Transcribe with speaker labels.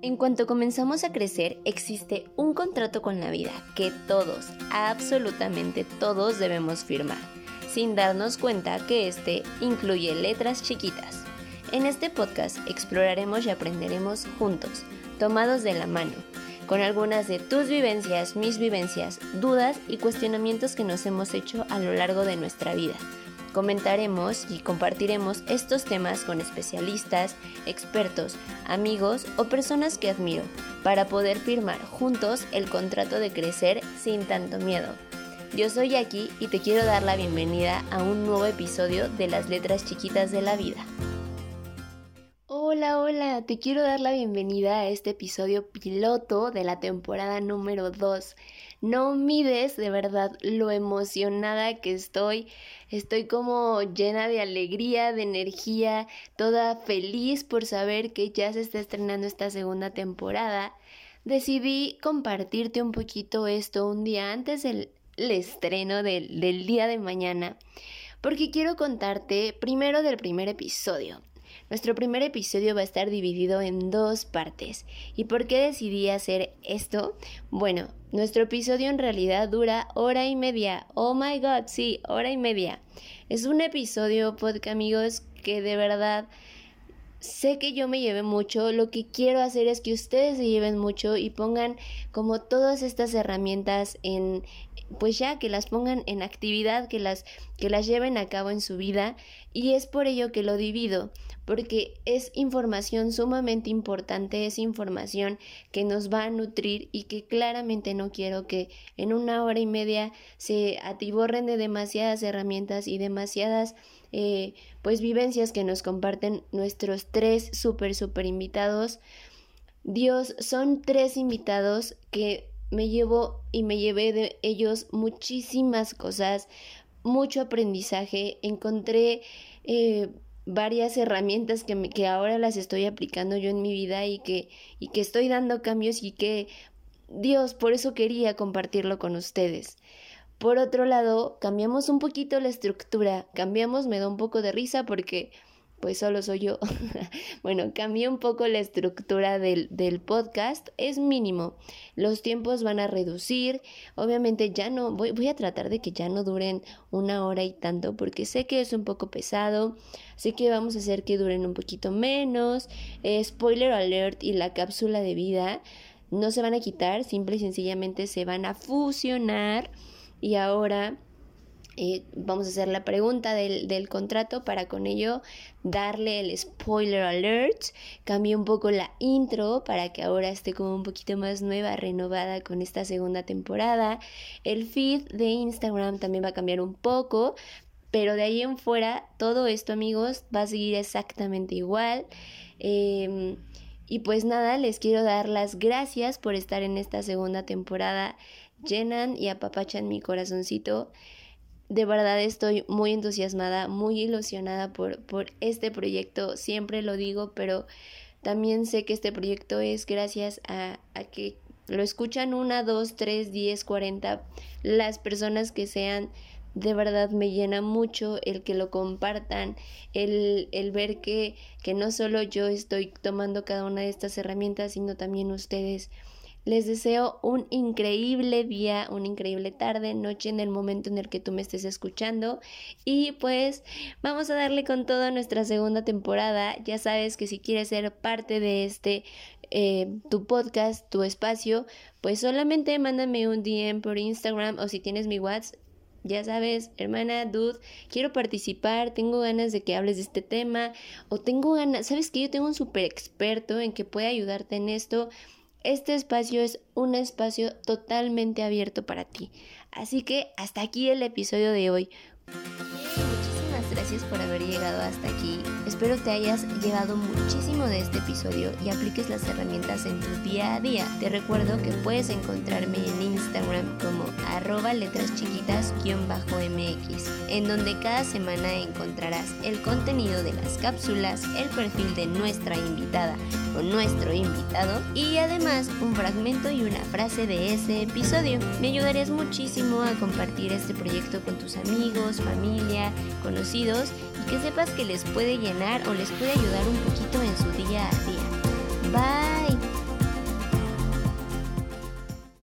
Speaker 1: En cuanto comenzamos a crecer, existe un contrato con la vida que todos, absolutamente todos debemos firmar, sin darnos cuenta que este incluye letras chiquitas. En este podcast exploraremos y aprenderemos juntos, tomados de la mano, con algunas de tus vivencias, mis vivencias, dudas y cuestionamientos que nos hemos hecho a lo largo de nuestra vida Comentaremos y compartiremos estos temas con especialistas, expertos, amigos o personas que admiro para poder firmar juntos el contrato de crecer sin tanto miedo. Yo soy Jackie y te quiero dar la bienvenida a un nuevo episodio de las letras chiquitas de la vida. Hola, hola, te quiero dar la bienvenida a este episodio piloto de la temporada número 2. No mides de verdad lo emocionada que estoy. Estoy como llena de alegría, de energía, toda feliz por saber que ya se está estrenando esta segunda temporada. Decidí compartirte un poquito esto un día antes del estreno del, del día de mañana porque quiero contarte primero del primer episodio. Nuestro primer episodio va a estar dividido en dos partes. ¿Y por qué decidí hacer esto? Bueno, nuestro episodio en realidad dura hora y media. Oh my god, sí, hora y media. Es un episodio, podcast amigos, que de verdad sé que yo me llevé mucho, lo que quiero hacer es que ustedes se lleven mucho y pongan como todas estas herramientas en pues ya que las pongan en actividad, que las que las lleven a cabo en su vida y es por ello que lo divido, porque es información sumamente importante, es información que nos va a nutrir y que claramente no quiero que en una hora y media se atiborren de demasiadas herramientas y demasiadas eh, pues vivencias que nos comparten nuestros tres súper, súper invitados. Dios, son tres invitados que me llevo y me llevé de ellos muchísimas cosas, mucho aprendizaje, encontré eh, varias herramientas que, que ahora las estoy aplicando yo en mi vida y que, y que estoy dando cambios y que Dios, por eso quería compartirlo con ustedes. Por otro lado, cambiamos un poquito la estructura, cambiamos, me da un poco de risa porque pues solo soy yo. bueno, cambié un poco la estructura del, del, podcast, es mínimo. Los tiempos van a reducir. Obviamente ya no, voy, a tratar de que ya no duren una hora y tanto, porque sé que es un poco pesado. Sé que vamos a hacer que duren un poquito menos. Eh, spoiler alert y la cápsula de vida no se van a quitar, simple y sencillamente se van a fusionar y ahora eh, vamos a hacer la pregunta del, del, contrato para con ello darle el spoiler alert. Cambié un poco la intro para que ahora esté como un poquito más nueva, renovada con esta segunda temporada. El feed de Instagram también va a cambiar un poco. Pero de ahí en fuera, todo esto amigos va a seguir exactamente igual. Em, y pues nada, les quiero dar las gracias por estar en esta segunda temporada llenan y apapachan mi corazoncito. De verdad estoy muy entusiasmada, muy ilusionada por, por este proyecto, siempre lo digo, pero también sé que este proyecto es gracias a, a que lo escuchan una, dos, tres, diez, cuarenta, las personas que sean, de verdad me llena mucho el que lo compartan, el, el ver que, que no solo yo estoy tomando cada una de estas herramientas, sino también ustedes. Les deseo un increíble día, una increíble tarde, noche en el momento en el que tú me estés escuchando. Y pues vamos a darle con toda nuestra segunda temporada. Ya sabes que si quieres ser parte de este, eh, tu podcast, tu espacio, pues solamente mándame un DM por Instagram o si tienes mi WhatsApp ya sabes, hermana, dude, quiero participar, tengo ganas de que hables de este tema, o tengo ganas, sabes que yo tengo un super experto en que puede ayudarte en esto, este espacio es un espacio totalmente abierto para ti. Así que hasta aquí el episodio de hoy. Muchísimas gracias por haber llegado hasta aquí. Espero te hayas llevado muchísimo de este episodio y apliques las herramientas en tu día a día. Te recuerdo que puedes encontrarme en Instagram como arroba letras chiquitas-mx, en donde cada semana encontrarás el contenido de las cápsulas, el perfil de nuestra invitada nuestro invitado y además un fragmento y una frase de ese episodio. Me ayudarías muchísimo a compartir este proyecto con tus amigos, familia, conocidos y que sepas que les puede llenar o les puede ayudar un poquito en su día a día. Bye.